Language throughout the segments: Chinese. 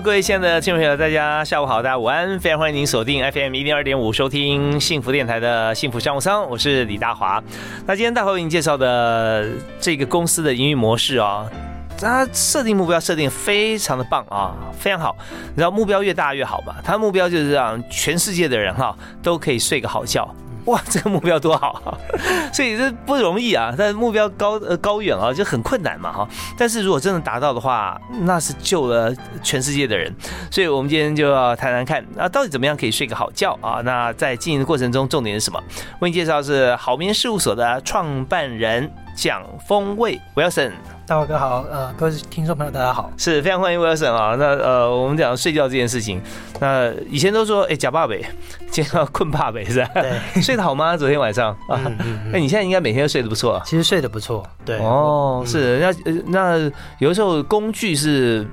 各位亲爱的听众朋友，大家下午好，大家午安，非常欢迎您锁定 FM 一零二点五收听幸福电台的幸福商务舱，我是李大华。那今天大华为您介绍的这个公司的营运模式啊，它设定目标设定非常的棒啊，非常好。你知道目标越大越好嘛？它目标就是让全世界的人哈都可以睡个好觉。哇，这个目标多好！所以这不容易啊，但是目标高呃高远啊，就很困难嘛哈。但是如果真的达到的话，那是救了全世界的人。所以我们今天就要谈谈看啊，到底怎么样可以睡个好觉啊？那在经营的过程中，重点是什么？为你介绍是好眠事务所的创办人蒋峰卫 Wilson。大伟哥好，呃，各位听众朋友大家好，是非常欢迎 Wilson 啊。那呃，我们讲睡觉这件事情，那以前都说哎假爸北，今天要困爸北是吧？对，睡得好吗？昨天晚上啊，哎，你现在应该每天都睡得不错。其实睡得不错，对。哦，是那那有的时候工具是。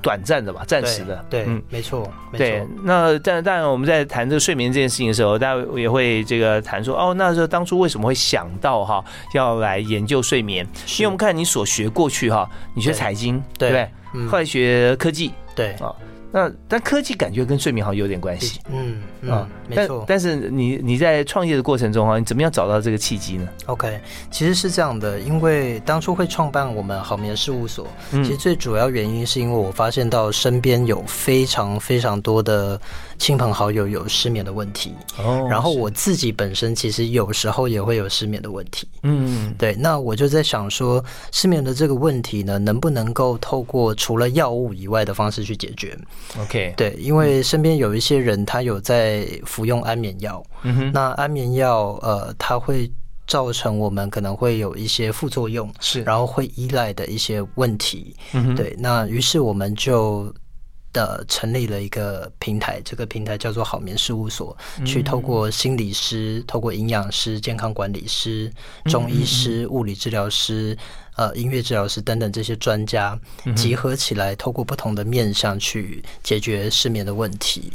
短暂的吧，暂时的，对，嗯，没错，对。那但但我们在谈这个睡眠这件事情的时候，大家也会这个谈说，哦，那时候当初为什么会想到哈要来研究睡眠？因为我们看你所学过去哈，你学财经，对不对？后来学科技，对啊。那但科技感觉跟睡眠好像有点关系，嗯嗯，没错。但是你你在创业的过程中啊，你怎么样找到这个契机呢？OK，其实是这样的，因为当初会创办我们好眠事务所，其实最主要原因是因为我发现到身边有非常非常多的亲朋好友有失眠的问题，哦，然后我自己本身其实有时候也会有失眠的问题，嗯，对。那我就在想说，失眠的这个问题呢，能不能够透过除了药物以外的方式去解决？OK，对，因为身边有一些人，他有在服用安眠药，嗯哼，那安眠药，呃，它会造成我们可能会有一些副作用，是，然后会依赖的一些问题，嗯哼，对，那于是我们就的成立了一个平台，这个平台叫做好眠事务所，去透过心理师、透过营养师、健康管理师、中医师、物理治疗师。呃，音乐治疗师等等这些专家集合起来，透过不同的面向去解决失眠的问题。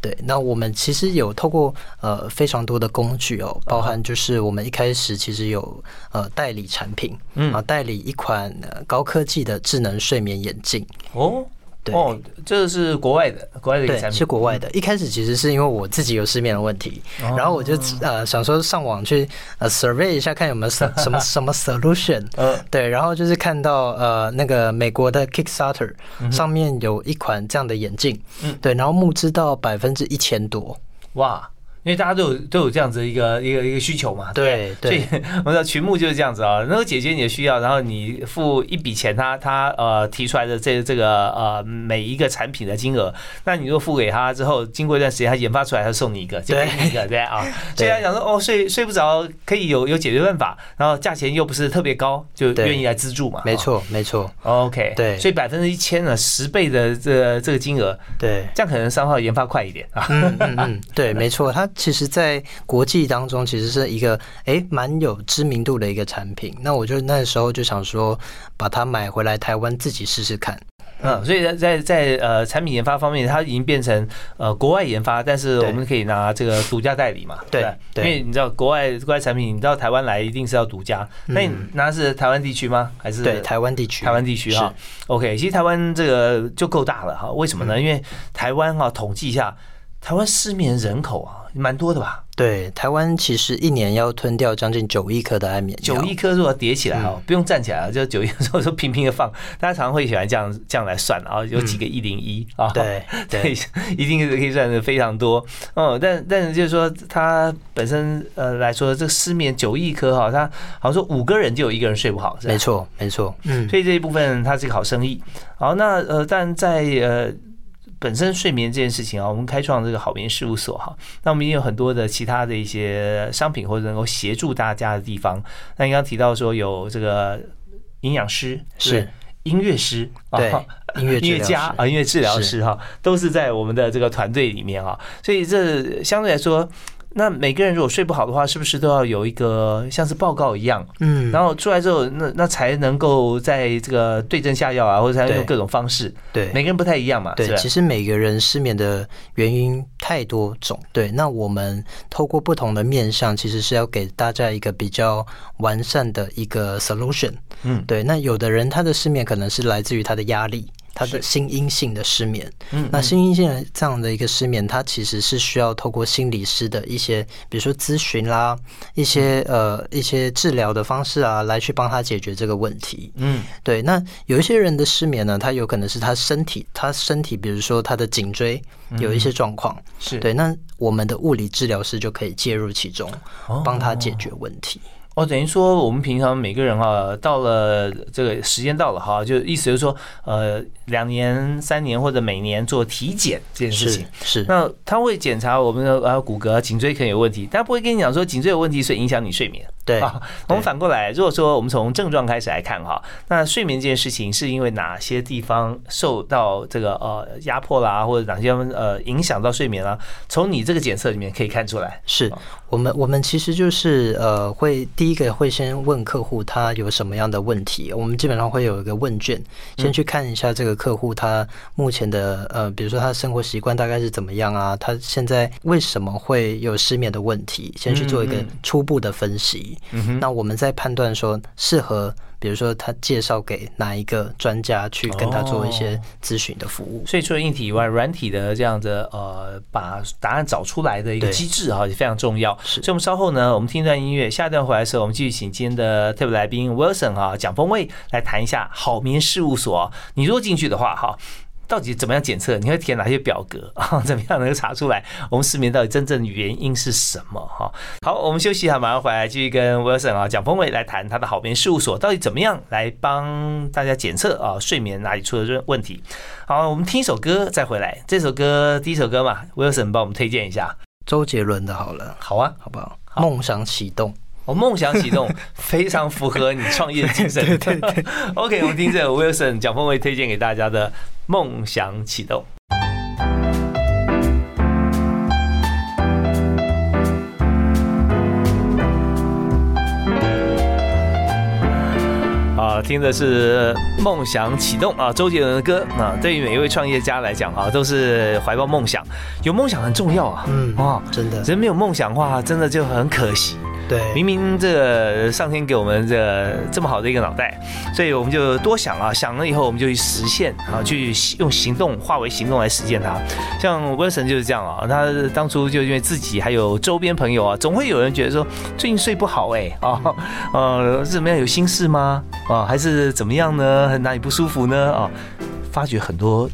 对，那我们其实有透过呃非常多的工具哦，包含就是我们一开始其实有呃代理产品，嗯啊，代理一款高科技的智能睡眠眼镜哦。哦，这个是国外的，国外的一个产品，是国外的。一开始其实是因为我自己有失眠的问题，然后我就呃想说上网去呃 survey 一下，看有没有什 什么什么 solution。嗯，对，然后就是看到呃那个美国的 Kickstarter 上面有一款这样的眼镜，嗯，对，然后募资到百分之一千多，哇。因为大家都有都有这样子一个一个一个需求嘛，对，所以我的群目就是这样子啊，能够解决你的需要，然后你付一笔钱，他他呃提出来的这这个呃每一个产品的金额，那你如果付给他之后，经过一段时间他研发出来，他送你一个，就给你一个，对。啊，所以他讲说哦睡睡不着可以有有解决办法，然后价钱又不是特别高，就愿意来资助嘛，没错没错，OK，对，所以百分之一千呢，十倍的这这个金额，对，这样可能三号研发快一点啊，嗯嗯嗯，对，没错，他。其实，在国际当中，其实是一个哎蛮有知名度的一个产品。那我就那时候就想说，把它买回来台湾自己试试看。嗯，所以在在在呃产品研发方面，它已经变成呃国外研发，但是我们可以拿这个独家代理嘛？对，因为你知道国外国外产品，你到台湾来一定是要独家。那你拿是台湾地区吗？还是对台湾地区？台湾地区哈。OK，其实台湾这个就够大了哈。为什么呢？因为台湾哈统计一下。台湾失眠人口啊，蛮多的吧？对，台湾其实一年要吞掉将近九亿颗的安眠药，九亿颗如果叠起来哦，不用站起来啊，就九亿，或者平平的放，大家常常会喜欢这样这样来算啊，有几个一零一啊，对 对，一定是可以算的非常多，嗯，但但是就是说它本身呃来说，这失眠九亿颗哈，它好像说五个人就有一个人睡不好，没错没错，嗯，所以这一部分它是个好生意，好，那呃，但在呃。本身睡眠这件事情啊，我们开创这个好眠事务所哈，那我们也有很多的其他的一些商品或者能够协助大家的地方。那你刚刚提到说有这个营养师是音乐师对音乐音乐家啊音乐治疗师哈，都是在我们的这个团队里面啊，所以这相对来说。那每个人如果睡不好的话，是不是都要有一个像是报告一样？嗯，然后出来之后，那那才能够在这个对症下药啊，或者用各种方式。对，每个人不太一样嘛。对，其实每个人失眠的原因太多种。对，那我们透过不同的面向，其实是要给大家一个比较完善的一个 solution。嗯，对。那有的人他的失眠可能是来自于他的压力。他的心因性的失眠，嗯，那心因性的这样的一个失眠，它其实是需要透过心理师的一些，比如说咨询啦，一些呃一些治疗的方式啊，来去帮他解决这个问题。嗯，对。那有一些人的失眠呢，他有可能是他身体，他身体，比如说他的颈椎有一些状况，是对。那我们的物理治疗师就可以介入其中，帮他解决问题。哦，等于说我们平常每个人啊，到了这个时间到了哈，就意思就是说，呃，两年、三年或者每年做体检这件事情是。那他会检查我们的啊骨骼、颈椎可能有问题，但不会跟你讲说颈椎有问题，所以影响你睡眠。对啊，我们反过来，如果说我们从症状开始来看哈，那睡眠这件事情是因为哪些地方受到这个呃压迫啦，或者哪些呃影响到睡眠啦？从你这个检测里面可以看出来。是我们我们其实就是呃会第一个会先问客户他有什么样的问题，我们基本上会有一个问卷，先去看一下这个客户他目前的呃，比如说他的生活习惯大概是怎么样啊，他现在为什么会有失眠的问题，先去做一个初步的分析。那我们在判断说适合，比如说他介绍给哪一个专家去跟他做一些咨询的服务。所以除了硬体以外，软体的这样的呃，把答案找出来的一个机制啊，也非常重要。所以我们稍后呢，我们听一段音乐，下一段回来的时候，我们继续请今天的特别来宾 Wilson 啊，蒋峰卫来谈一下好眠事务所。你如果进去的话，哈。到底怎么样检测？你会填哪些表格 啊？怎么样能够查出来我们失眠到底真正原因是什么？哈，好，我们休息一下，马上回来继续跟 Wilson 啊蒋峰伟来谈他的好眠事务所到底怎么样来帮大家检测啊睡眠哪里出了问题？好，我们听一首歌再回来。这首歌第一首歌嘛，Wilson 帮我们推荐一下周杰伦的好了，好啊，好不好？梦想启动。我梦想启动，非常符合你创业精神。对对对。OK，我们听这 Wilson 蒋峰伟推荐给大家的《梦想启动》。啊，听的是《梦想启动》啊，周杰伦的歌啊。对于每一位创业家来讲啊，都是怀抱梦想，有梦想很重要啊。嗯啊，真的，人没有梦想的话，真的就很可惜。对，明明这个上天给我们这这么好的一个脑袋，所以我们就多想啊，想了以后我们就去实现啊，去用行动化为行动来实现它。像威神就是这样啊，他当初就因为自己还有周边朋友啊，总会有人觉得说最近睡不好哎啊，呃怎么样有心事吗？啊还是怎么样呢？哪里不舒服呢？啊，发觉很多。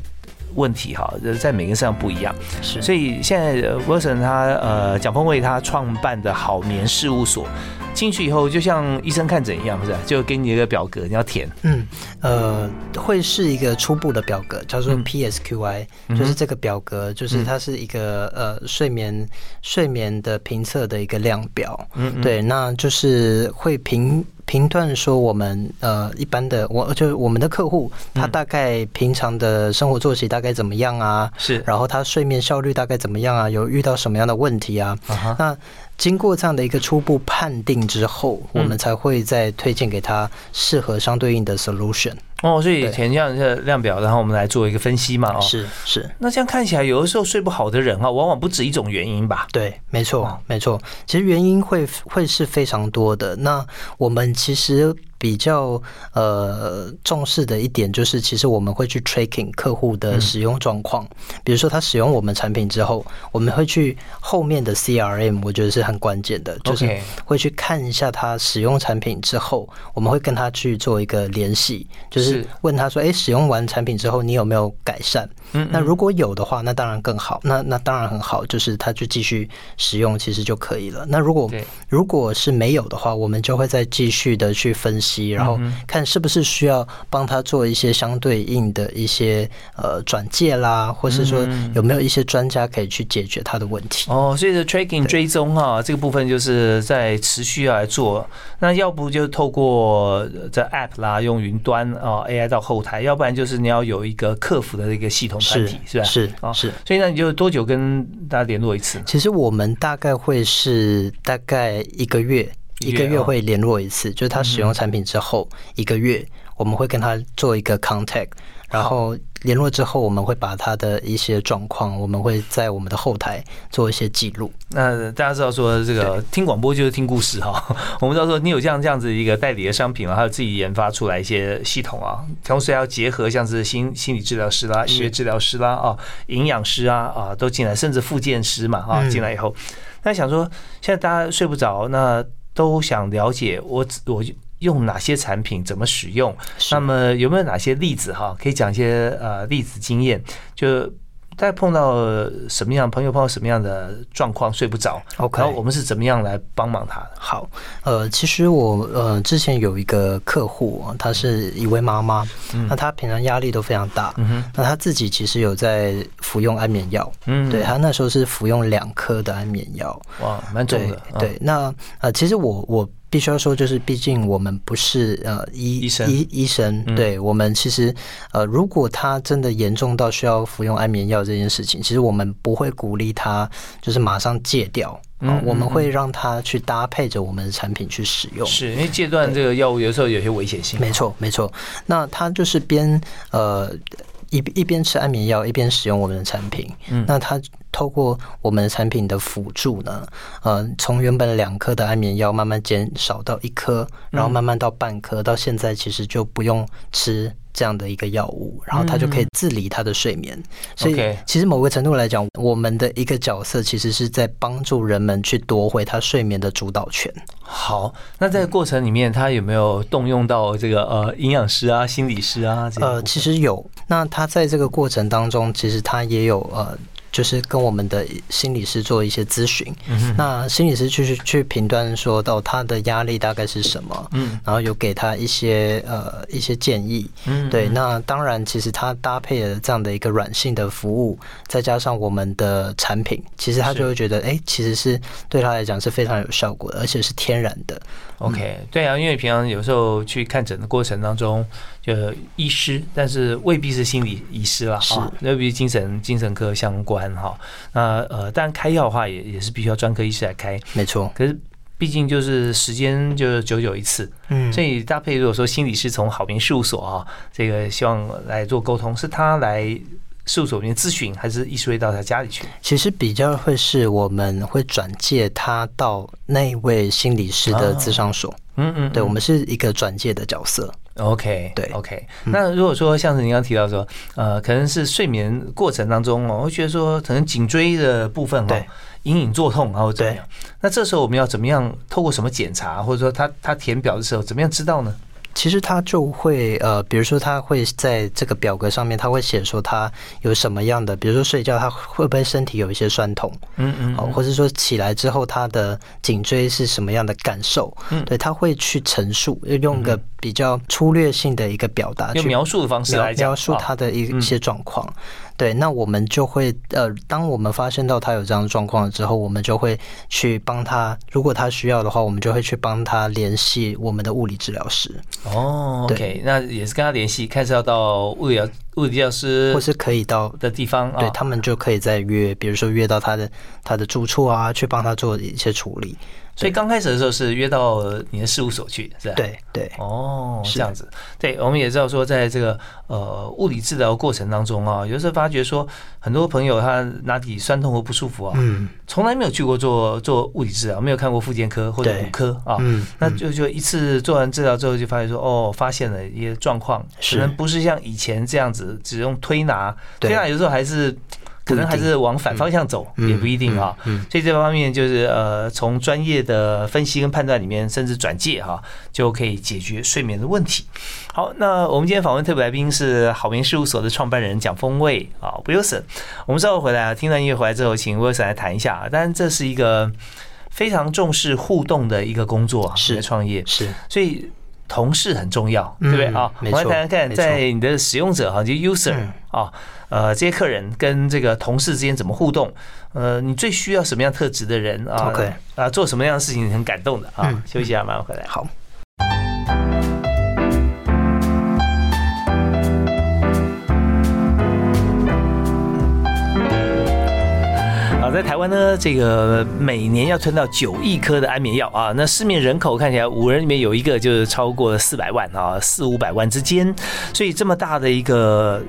问题哈，在每个人身上不一样，是，所以现在 Wilson 他呃蒋峰为他创办的好眠事务所进去以后，就像医生看诊一样，是吧？就给你一个表格，你要填。嗯，呃，会是一个初步的表格，叫做 PSQI，就是这个表格，就是它是一个呃睡眠睡眠的评测的一个量表。嗯，对，那就是会评。评断说我们呃一般的我就是我们的客户他大概平常的生活作息大概怎么样啊？是，然后他睡眠效率大概怎么样啊？有遇到什么样的问题啊？那经过这样的一个初步判定之后，我们才会再推荐给他适合相对应的 solution。哦，所以填这样的量表，然后我们来做一个分析嘛。哦，是是。那这样看起来，有的时候睡不好的人啊，往往不止一种原因吧？对，没错，没错。其实原因会会是非常多的。那我们其实比较呃重视的一点就是，其实我们会去 tracking 客户的使用状况。比如说他使用我们产品之后，我们会去后面的 CRM，我觉得是很关键的，就是会去看一下他使用产品之后，我们会跟他去做一个联系，就是问他说：“哎，使用完产品之后，你有没有改善？”嗯，那如果有的话，那当然更好。那那当然很好，就是他就继续使用，其实就可以了。那如果如果是没有的话，我们就会再继续的去分析，然后看是不是需要帮他做一些相对应的一些呃转介啦，或是说有没有一些专家可以去解决他的问题。哦，所以的 tracking 追踪啊，这个部分就是在持续要来做。那要不就透过这 app 啦，用云端啊 AI 到后台，要不然就是你要有一个客服的一个系统团体，是吧？是啊，是。所以那你就多久跟大家联络一次？其实我们大概会是大概一个月。一个月会联络一次，就是他使用产品之后一个月，我们会跟他做一个 contact，然后联络之后，我们会把他的一些状况，我们会在我们的后台做一些记录。那大家知道说，这个听广播就是听故事哈。我们知道说，你有这样这样子一个代理的商品啊，还有自己研发出来一些系统啊，同时还要结合像是心心理治疗师啦、音乐治疗师啦啊、营养师啊啊都进来，甚至复健师嘛啊进来以后，那想说现在大家睡不着那。都想了解我我用哪些产品怎么使用？那么有没有哪些例子哈？可以讲一些呃例子经验？就大家碰到什么样朋友碰到什么样的状况睡不着？OK，然后我们是怎么样来帮忙他的？好，呃，其实我呃之前有一个客户，她是一位妈妈，那她平常压力都非常大，那她自己其实有在服用安眠药，嗯，对她那时候是服用两颗的安眠药，哇，蛮重的。对，那呃，其实我我。必须要说，就是毕竟我们不是呃医医生，医医生，对我们其实呃，如果他真的严重到需要服用安眠药这件事情，其实我们不会鼓励他就是马上戒掉，嗯，我们会让他去搭配着我们的产品去使用，是因为戒断这个药物有时候有些危险性，没错没错。那他就是边呃一一边吃安眠药一边使用我们的产品，嗯，那他。透过我们的产品的辅助呢，呃，从原本两颗的安眠药慢慢减少到一颗，然后慢慢到半颗，到现在其实就不用吃这样的一个药物，然后他就可以自理他的睡眠。所以，其实某个程度来讲，我们的一个角色其实是在帮助人们去夺回他睡眠的主导权。好，那在过程里面，他有没有动用到这个呃营养师啊、心理师啊？呃，其实有。那他在这个过程当中，其实他也有呃。就是跟我们的心理师做一些咨询，那心理师去去评断说到他的压力大概是什么，嗯，然后有给他一些呃一些建议，嗯，对，那当然其实他搭配了这样的一个软性的服务，再加上我们的产品，其实他就会觉得，哎，其实是对他来讲是非常有效果的，而且是天然的。OK，对啊，因为平常有时候去看诊的过程当中。就医师，但是未必是心理医师了啊，未必精神精神科相关哈。那呃，但开药的话，也也是必须要专科医师来开，没错。可是毕竟就是时间就是久久一次，嗯，所以搭配如果说心理师从好眠事务所啊，这个希望来做沟通，是他来事务所里面咨询，还是医师会到他家里去？其实比较会是我们会转介他到那位心理师的咨商所，嗯嗯，对我们是一个转介的角色。OK，对，OK。那如果说像是您刚提到说，呃，可能是睡眠过程当中哦，会觉得说可能颈椎的部分哦，隐隐作痛，然后怎么样？那这时候我们要怎么样？透过什么检查，或者说他他填表的时候，怎么样知道呢？其实他就会呃，比如说他会在这个表格上面，他会写说他有什么样的，比如说睡觉他会不会身体有一些酸痛，嗯嗯，哦，或者说起来之后他的颈椎是什么样的感受，嗯，对他会去陈述，用个比较粗略性的一个表达，用描述的方式来描述他的一些状况。对，那我们就会呃，当我们发现到他有这样的状况之后，我们就会去帮他。如果他需要的话，我们就会去帮他联系我们的物理治疗师。哦，OK，那也是跟他联系，看是要到物理物理教师或是可以到的地方，对他们就可以再约，比如说约到他的他的住处啊，去帮他做一些处理。所以刚开始的时候是约到你的事务所去，是吧？对对。哦，这样子。对，我们也知道说，在这个呃物理治疗过程当中啊，有时候发觉说，很多朋友他哪里酸痛或不舒服啊，嗯，从来没有去过做做物理治疗，没有看过复健科或者骨科啊，嗯，那就就一次做完治疗之后，就发现说，哦，发现了一些状况，可能不是像以前这样子只用推拿，推拿有时候还是。可能还是往反方向走，也不一定啊。所以这方面就是呃，从专业的分析跟判断里面，甚至转介哈，就可以解决睡眠的问题。好，那我们今天访问特别来宾是好眠事务所的创办人蒋峰卫啊，Wilson。我们稍后回来啊，听完音乐回来之后，请 Wilson 来谈一下啊。当然，这是一个非常重视互动的一个工作，是创业是，所以同事很重要，对不对啊？我们来谈谈看，在你的使用者哈，就 User 啊。呃，这些客人跟这个同事之间怎么互动？呃，你最需要什么样特质的人啊？OK 啊，做什么样的事情很感动的啊？休息一下，马上回来。好。在台湾呢，这个每年要吞到九亿颗的安眠药啊，那市面人口看起来五人里面有一个就是超过四百万啊，四五百万之间，所以这么大的一个。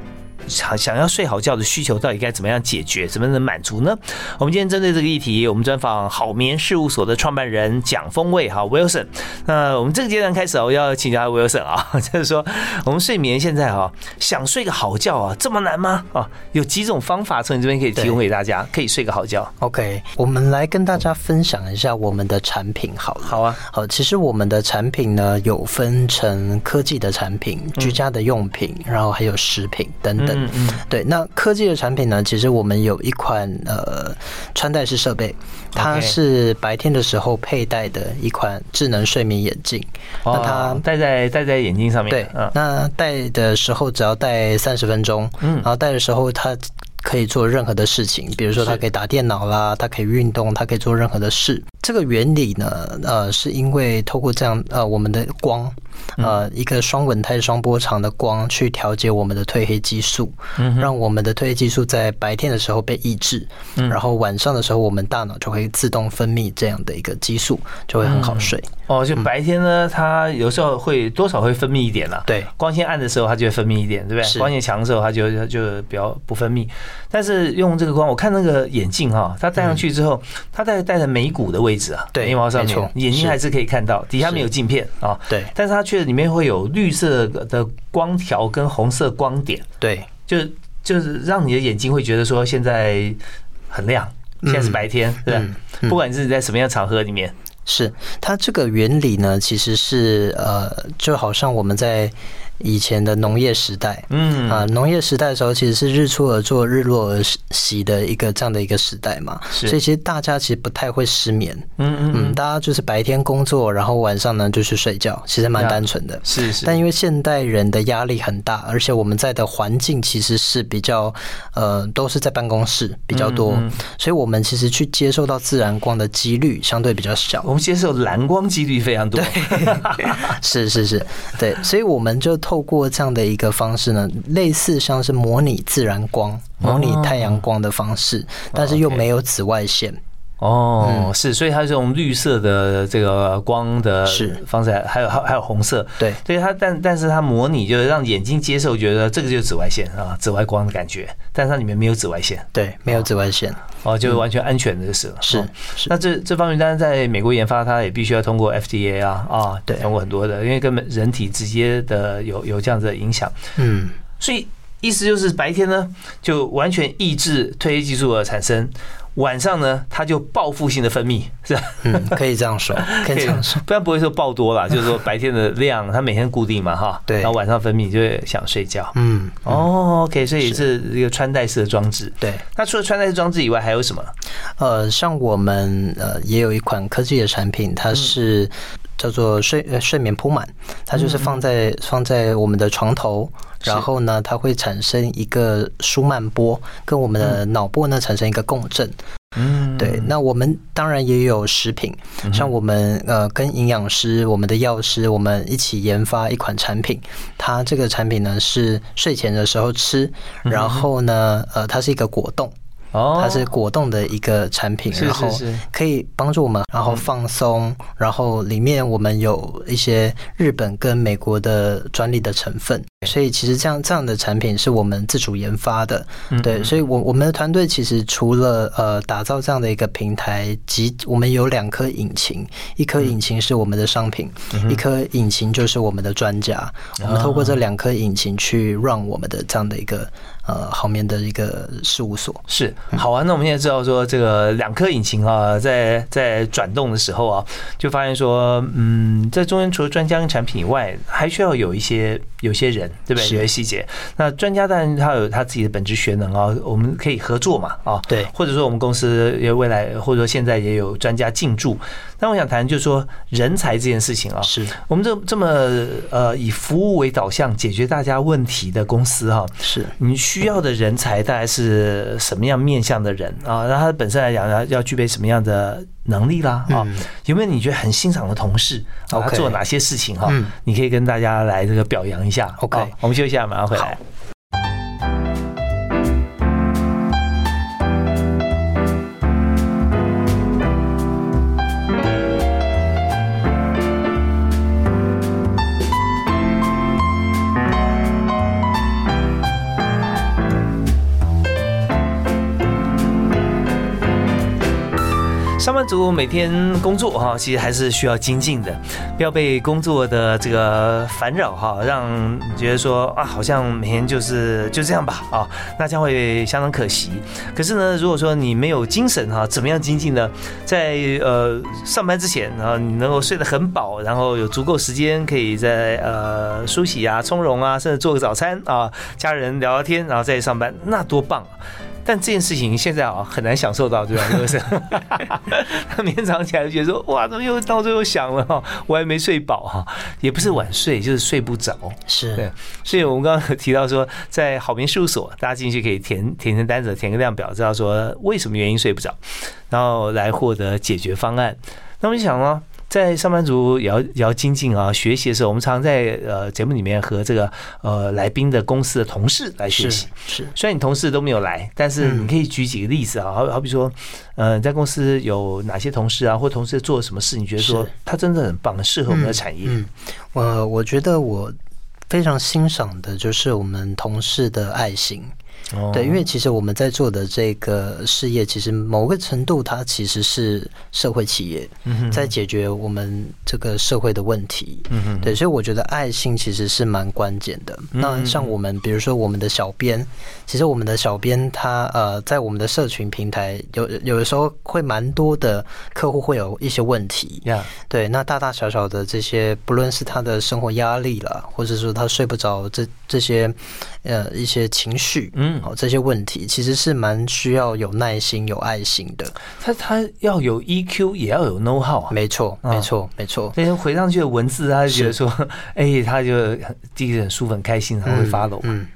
想想要睡好觉的需求到底该怎么样解决，怎么能满足呢？我们今天针对这个议题，我们专访好眠事务所的创办人蒋风卫哈 Wilson。那我们这个阶段开始我要请教 Wilson 啊，就是说我们睡眠现在哈想睡个好觉啊，这么难吗？啊，有几种方法从你这边可以提供给大家，可以睡个好觉。OK，我们来跟大家分享一下我们的产品好了。好啊，好，其实我们的产品呢有分成科技的产品、居家的用品，然后还有食品等等。嗯嗯，对，那科技的产品呢？其实我们有一款呃穿戴式设备，它是白天的时候佩戴的一款智能睡眠眼镜。那它戴在戴在眼睛上面。对，那戴的时候只要戴三十分钟，嗯，然后戴的时候它可以做任何的事情，比如说它可以打电脑啦，它可以运动，它可以做任何的事。这个原理呢，呃，是因为透过这样呃我们的光。呃，一个双稳态、双波长的光去调节我们的褪黑激素，让我们的褪黑激素在白天的时候被抑制，然后晚上的时候，我们大脑就会自动分泌这样的一个激素，就会很好睡。哦，就白天呢，它有时候会多少会分泌一点啦。对，光线暗的时候，它就会分泌一点，对不对？光线强的时候，它就就比较不分泌。但是用这个光，我看那个眼镜哈，它戴上去之后，它戴戴着眉骨的位置啊，眉毛上面，眼睛还是可以看到，底下没有镜片啊。对，但是它却里面会有绿色的光条跟红色光点。对，就就是让你的眼睛会觉得说现在很亮，现在是白天，对不不管是在什么样场合里面。是它这个原理呢，其实是呃，就好像我们在。以前的农业时代，嗯。啊，农业时代的时候，其实是日出而作，日落而息的一个这样的一个时代嘛，所以其实大家其实不太会失眠，嗯嗯嗯，大家就是白天工作，然后晚上呢就去睡觉，其实蛮单纯的，是是。但因为现代人的压力很大，而且我们在的环境其实是比较呃都是在办公室比较多，所以我们其实去接受到自然光的几率相对比较小，我们接受蓝光几率非常多，对 是是是，对，所以我们就。透过这样的一个方式呢，类似像是模拟自然光、模拟太阳光的方式，但是又没有紫外线。哦，是，所以它这种绿色的这个光的方式，还有还还有红色，对，所以它但但是它模拟就是让眼睛接受，觉得这个就是紫外线啊，紫外光的感觉，但是它里面没有紫外线，对，没有紫外线，哦，就完全安全的就是了。是，那这这方面当然在美国研发，它也必须要通过 FDA 啊啊，对，通过很多的，因为跟人体直接的有有这样子的影响，嗯，所以意思就是白天呢就完全抑制褪黑激素的产生。晚上呢，它就报复性的分泌，是吧？嗯，可以这样说，可以这样说，不然不会说爆多了。就是说白天的量，它每天固定嘛，哈。对。然后晚上分泌就会想睡觉。嗯。哦，OK，所以是一个穿戴式的装置。对。那除了穿戴式装置以外，还有什么？呃，像我们呃也有一款科技的产品，它是叫做睡睡眠铺满，它就是放在放在我们的床头。然后呢，它会产生一个舒曼波，跟我们的脑波呢产生一个共振。嗯，对。那我们当然也有食品，像我们呃跟营养师、我们的药师，我们一起研发一款产品。它这个产品呢是睡前的时候吃，然后呢呃它是一个果冻。哦，它是果冻的一个产品，然后可以帮助我们，然后放松，然后里面我们有一些日本跟美国的专利的成分，所以其实这样这样的产品是我们自主研发的，对，所以我我们的团队其实除了呃打造这样的一个平台，及我们有两颗引擎，一颗引擎是我们的商品，一颗引擎就是我们的专家，我们透过这两颗引擎去让我们的这样的一个。呃，好面的一个事务所是。好啊。那我们现在知道说，这个两颗引擎啊，在在转动的时候啊，就发现说，嗯，在中间除了专家跟产品以外，还需要有一些有些人，对不对？有些细节。那专家当然他有他自己的本职学能啊，我们可以合作嘛，啊，对。或者说我们公司也未来或者说现在也有专家进驻。但我想谈就是说人才这件事情啊，是我们这这么呃以服务为导向解决大家问题的公司哈，是你需要的人才大概是什么样面向的人啊？那他本身来讲要要具备什么样的能力啦？啊，有没有你觉得很欣赏的同事？他做哪些事情哈？你可以跟大家来这个表扬一下。OK，我们休息一下，马上回来。上班族每天工作哈，其实还是需要精进的，不要被工作的这个烦扰哈，让你觉得说啊，好像每天就是就这样吧啊，那将会相当可惜。可是呢，如果说你没有精神哈，怎么样精进呢？在呃上班之前啊，你能够睡得很饱，然后有足够时间可以在呃梳洗啊、从容啊，甚至做个早餐啊，家人聊聊天，然后再上班，那多棒啊！但这件事情现在啊很难享受到，对吧？是不是？他明天早上起来就觉得说，哇，怎么又到最后想了哈？我还没睡饱哈，也不是晚睡，就是睡不着。是对，所以我们刚刚提到说，在好眠事务所，大家进去可以填填填单子，填个量表，知道说为什么原因睡不着，然后来获得解决方案。那我就想呢。在上班族也要也要精进啊，学习的时候，我们常常在呃节目里面和这个呃来宾的公司的同事来学习。是，虽然你同事都没有来，但是你可以举几个例子啊，好好比说，呃，在公司有哪些同事啊，或同事做了什么事，你觉得说他真的很棒，适合我们的产业？嗯，我我觉得我非常欣赏的就是我们同事的爱心。对，因为其实我们在做的这个事业，其实某个程度它其实是社会企业，在解决我们这个社会的问题。嗯对，所以我觉得爱心其实是蛮关键的。那像我们，比如说我们的小编，其实我们的小编他呃，在我们的社群平台有有的时候会蛮多的客户会有一些问题。对，那大大小小的这些，不论是他的生活压力了，或者说他睡不着，这这些呃一些情绪，嗯。好，这些问题其实是蛮需要有耐心、有爱心的。他他要有 EQ，也要有 know how。没错，没错，没错。那些回上去的文字，他就觉得说，哎，他就第一个很舒服、很开心，他会发抖。嗯。嗯，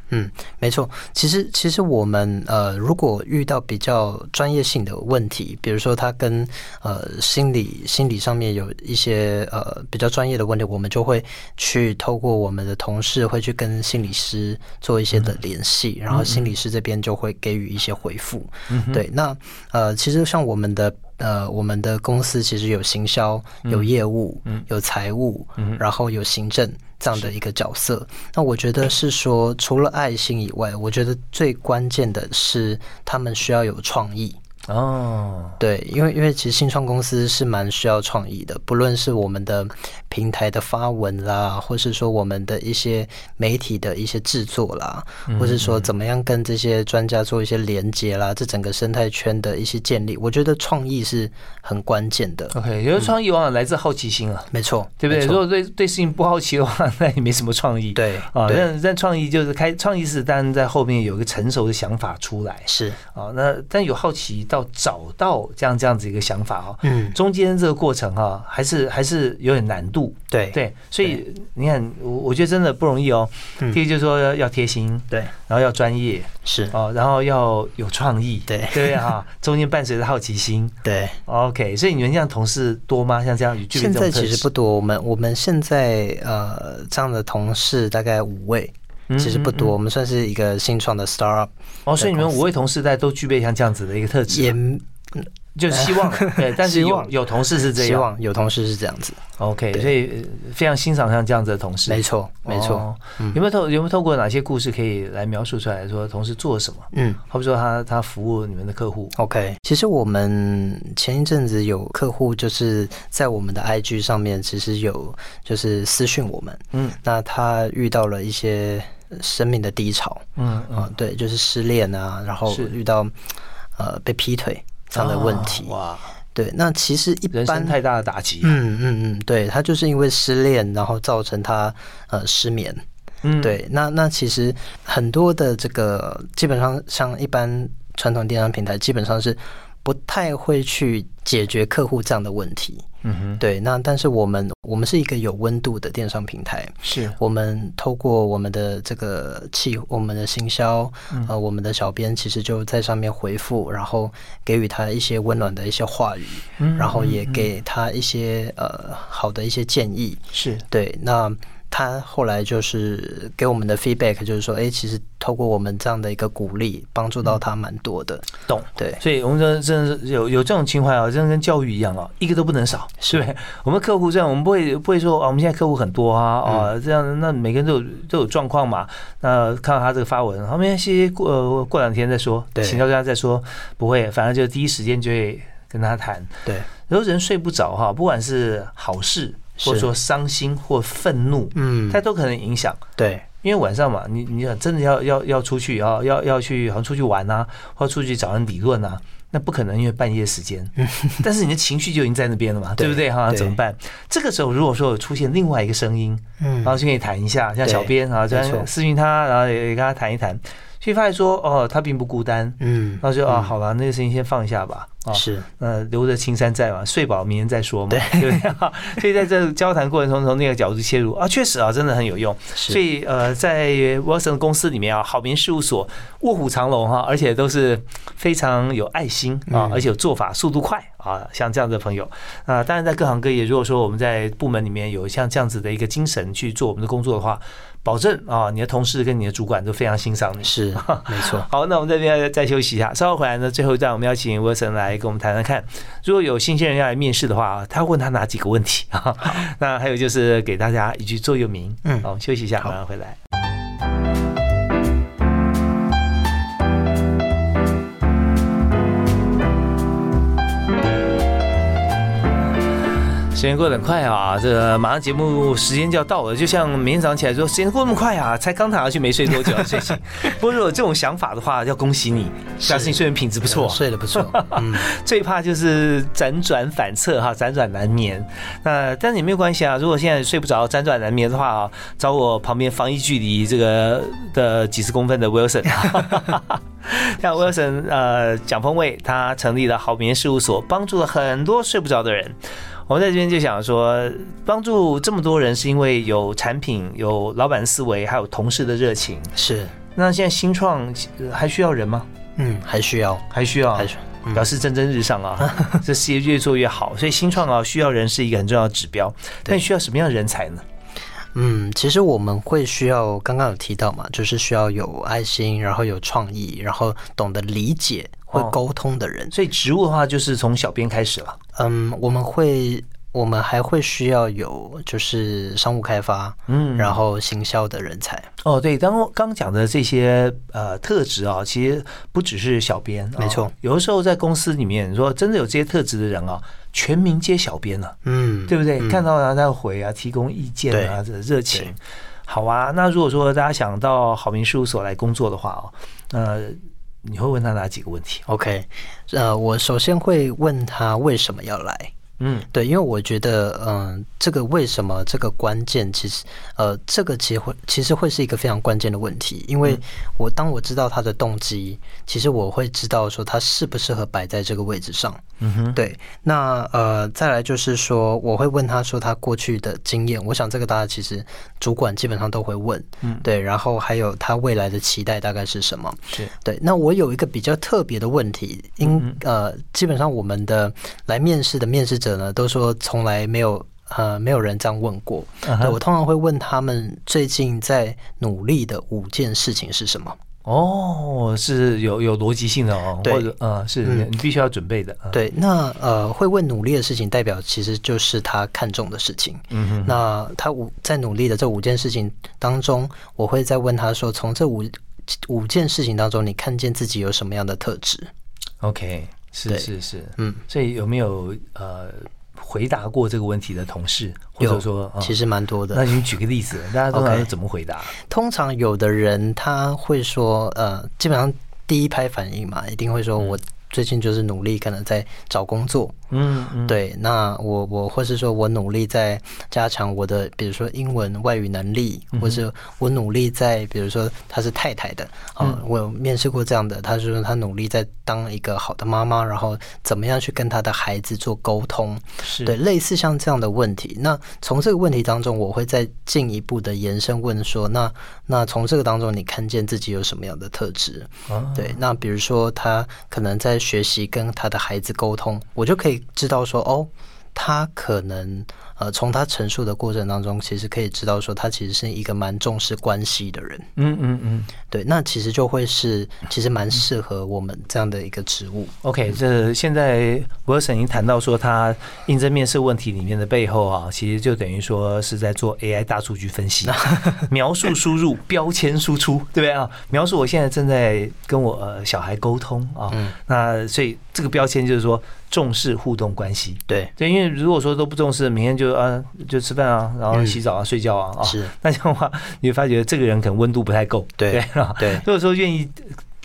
没错。其实，其实我们呃，如果遇到比较专业性的问题，比如说他跟呃心理心理上面有一些呃比较专业的问题，我们就会去透过我们的同事会去跟心理师做一些的联系，然后心理师这边就会给予一些回复。对，那呃，其实像我们的呃我们的公司其实有行销、有业务、嗯有财务，嗯然后有行政。这样的一个角色，那我觉得是说，除了爱心以外，我觉得最关键的是他们需要有创意。哦，对，因为因为其实新创公司是蛮需要创意的，不论是我们的平台的发文啦，或是说我们的一些媒体的一些制作啦，或是说怎么样跟这些专家做一些连接啦，这整个生态圈的一些建立，我觉得创意是很关键的。OK，因为创意往往来自好奇心啊，没错，对不对？如果对对事情不好奇的话，那也没什么创意。对啊，但但创意就是开创意是，当然在后面有一个成熟的想法出来。是啊，那但有好奇到找到这样这样子一个想法哈，嗯，中间这个过程哈，还是还是有点难度。对对，所以你看，我我觉得真的不容易哦。嗯第一就是说要要贴心，对，然后要专业是，哦，然后要有创意，对对不对哈？中间伴随着好奇心。对。OK，所以你们这样同事多吗？像这样具备现在其实不多，我们我们现在呃这样的同事大概五位，嗯其实不多，嗯嗯。我们算是一个新创的 startup，哦，所以你们五位同事在都具备像这样子的一个特质，也就希望 对，但是有有同事是这样。希望有同事是这样子，，OK，所以呃非常欣赏像这样子的同事，没错没错。哦，嗯。有没有透有没有透过哪些故事可以来描述出来说同事做了什么？嗯。好比说他他服务你们的客户，OK，其实我们前一阵子有客户就是在我们的 IG 上面，其实有就是私讯我们，嗯。那他遇到了一些生命的低潮，嗯啊、对，就是失恋啊，然后是。遇到呃被劈腿这样的问题，啊哇，对，那其实一般人生太大的打击，嗯嗯嗯，对他就是因为失恋，然后造成他呃失眠。嗯，对，那那其实很多的这个基本上像一般传统电商平台，基本上是不太会去解决客户这样的问题。嗯哼，对，那但是我们我们是一个有温度的电商平台，是。我们透过我们的这个气，我们的行销，呃，我们的小编其实就在上面回复，然后给予他一些温暖的一些话语，然后也给他一些呃好的一些建议。是。对，那他后来就是给我们的 feedback，就是说，哎，其实透过我们这样的一个鼓励，帮助到他蛮多的。懂。对，所以我们说真的是有有这种情怀啊，真的跟教育一样啊，一个都不能少，是不是？我们客户这样，我们不会不会说啊，我们现在客户很多啊，啊，这样那每个人都有都有状况嘛。那看到他这个发文，后面些过呃过两天再说，对请教大家再说，不会，反正就第一时间就会跟他谈。对，有人睡不着哈，不管是好事，或者说伤心或愤怒，嗯它，都可能影响。对，因为晚上嘛，你你想真的要要要出去，要要要去，好像出去玩啊，或出去找人理论啊，那不可能，因为半夜时间。但是你的情绪就已经在那边了嘛，对对不对哈？怎么办？这个时候如果说有出现另外一个声音，嗯然后去跟你谈一下，像小编啊，这样私讯他，然后也也跟他谈一谈，所以发现说哦，他并不孤单。嗯，然后就啊，好了，那个事情先放一下吧。啊，是，呃，留着青山在嘛，睡饱明天再说嘛，对不对？所以在这个交谈过程中，从那个角度切入啊，确实啊，真的很有用。所以呃，在 Wilson 公司里面啊，好民事务所卧虎藏龙哈，而且都是非常有爱心啊，嗯而且有做法，速度快啊，像这样的朋友啊，当然在各行各业，如果说我们在部门里面有像这样子的一个精神去做我们的工作的话，保证啊，你的同事跟你的主管都非常欣赏你。是，没错。好，那我们这边再休息一下，稍后回来呢，最后一段我们要请 Wilson 来跟我们谈谈看，如果有新鲜人要来面试的话，他问他哪几个问题啊？那还有就是给大家一句座右铭。嗯好，休息一下，马上回来。时间过得很快啊，这个马上节目时间就要到了，就像明天早上起来说，时间过那么快啊，才刚躺下去没睡多久要睡醒。不过如果有这种想法的话，要恭喜你，表示你睡眠品质不错。睡得不错。嗯，最怕就是辗转反侧哈，辗转难眠。那但是也没有关系啊，如果现在睡不着、辗转难眠的话啊，找我旁边防疫距离这个的几十公分的 Wilson。像 Wilson 呃蒋峰卫，他成立了好眠事务所，帮助了很多睡不着的人。我们在这边就想说，帮助这么多人是因为有产品、有老板思维，还有同事的热情。是，那现在新创呃还需要人吗？嗯，还需要，还需要，还需嗯表示蒸蒸日上啊，这事业越做越好，所以新创啊需要人是一个很重要的指标。但需要什么样的人才呢？嗯，其实我们会需要，刚刚有提到嘛，就是需要有爱心，然后有创意，然后懂得理解、会哦沟通的人。所以职务的话，就是从小编开始了。嗯，我们会，我们还会需要有就是商务开发，嗯然后行销的人才。哦，对，刚刚讲的这些呃特质啊，其实不只是小编，啊没错有的时候在公司里面，你说真的有这些特质的人啊，全民皆小编了、嗯，对不对？嗯看到然后他回啊，提供意见啊，这热情。好啊，那如果说大家想到好民事务所来工作的话哦，呃，你会问他哪几个问题？OK，呃，我首先会问他为什么要来。嗯，对，因为我觉得，嗯，这个为什么这个关键，其实，呃，这个其实会其实会是一个非常关键的问题，因为我当我知道他的动机，其实我会知道说他适不适合摆在这个位置上。嗯哼，对。那呃，再来就是说，我会问他说他过去的经验，我想这个大家其实主管基本上都会问。嗯，对。然后还有他未来的期待大概是什么？是对。那我有一个比较特别的问题，因呃，基本上我们的来面试的面试者呢，都说从来没有呃没有人这样问过。对我通常会问他们最近在努力的五件事情是什么。哦，是有有逻辑性的哦，或者呃，是你必须要准备的。对，那呃，会问努力的事情，代表其实就是他看重的事情。嗯哼，那他五在努力的这五件事情当中，我会再问他说，从这五五件事情当中，你看见自己有什么样的特质？OK，是是是，嗯，所以有没有呃？回答过这个问题的同事，或者说其实蛮多的。那你举个例子，大家通常是怎么回答？通常有的人他会说，呃，基本上第一拍反应嘛，一定会说我。最近就是努力，可能在找工作。嗯嗯，对。那我我或是说我努力在加强我的，比如说英文外语能力，或者我努力在，比如说她是太太的啊，我有面试过这样的，她说她努力在当一个好的妈妈，然后怎么样去跟她的孩子做沟通。是对，类似像这样的问题。那从这个问题当中，我会再进一步的延伸问说，那那从这个当中，你看见自己有什么样的特质？对，那比如说他可能在。学习跟他的孩子沟通，我就可以知道说，哦，他可能。呃，从他陈述的过程当中，其实可以知道说，他其实是一个蛮重视关系的人。嗯嗯嗯，对，那其实就会是，其实蛮适合我们这样的一个职务。OK，这现在我有已经谈到说，他应征面试问题里面的背后啊，其实就等于说是在做 AI 大数据分析，描述输入，标签输出，对不对啊？描述我现在正在跟我小孩沟通啊，那所以这个标签就是说重视互动关系。对。对，因为如果说都不重视，明天就啊，就吃饭啊，然后洗澡啊，睡觉啊，啊，是。那这样的话，你会发觉这个人可能温度不太够，对对。如果说愿意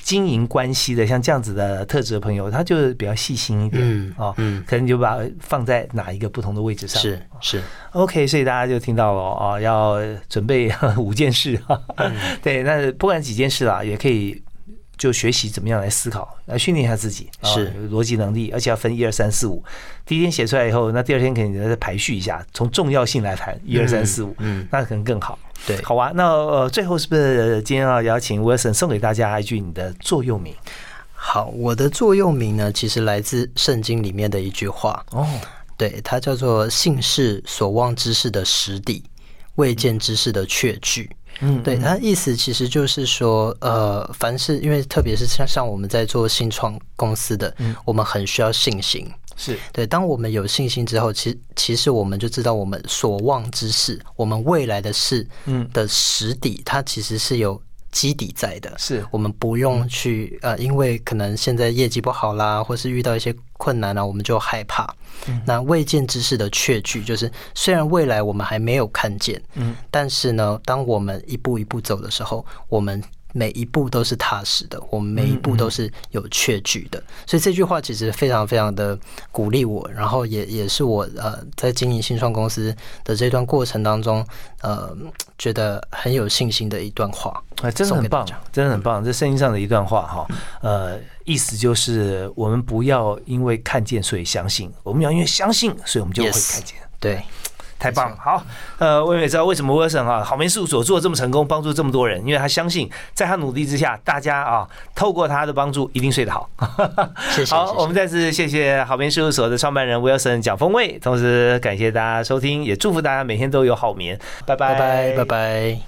经营关系的，像这样子的特质的朋友，他就是比较细心一点啊，嗯，可能就把放在哪一个不同的位置上，是是。OK，所以大家就听到了啊，要准备五件事，对，那不管几件事啦，也可以。就学习怎么样来思考，来训练一下自己，是逻辑能力，而且要分一二三四五。第一天写出来以后，那第二天肯定再排序一下，从重要性来谈一二三四五，嗯，那可能更好。对，好啊。那呃，最后是不是今天要邀请 Wilson 送给大家一句你的座右铭？好，我的座右铭呢，其实来自圣经里面的一句话哦，对，它叫做“信是所望之事的实底，未见之事的确据”。嗯，对，他意思其实就是说，呃，凡是因为特别是像像我们在做新创公司的，我们很需要信心。是对，当我们有信心之后，其实其实我们就知道我们所望之事，我们未来的事，嗯的实底，它其实是有。基底在的，是我们不用去呃，因为可能现在业绩不好啦，或是遇到一些困难啊，我们就害怕。那未见之事的确据，就是虽然未来我们还没有看见，嗯，但是呢，当我们一步一步走的时候，我们。每一步都是踏实的，我们每一步都是有确据的，所以这句话其实非常非常的鼓励我，然后也也是我呃在经营新创公司的这段过程当中，呃觉得很有信心的一段话，啊，真的很棒，真的很棒，这声音上的一段话哈，呃，意思就是我们不要因为看见所以相信，我们要因为相信，所以我们就会看见，对。太棒了，好，呃，我也知道为什么 Wilson 啊，好眠事务所做的这么成功，帮助这么多人，因为他相信，在他努力之下，大家啊，透过他的帮助，一定睡得好。谢谢。好，我们再次谢谢好眠事务所的创办人 Wilson 蒋峰卫，同时感谢大家收听，也祝福大家每天都有好眠。拜拜拜拜拜拜。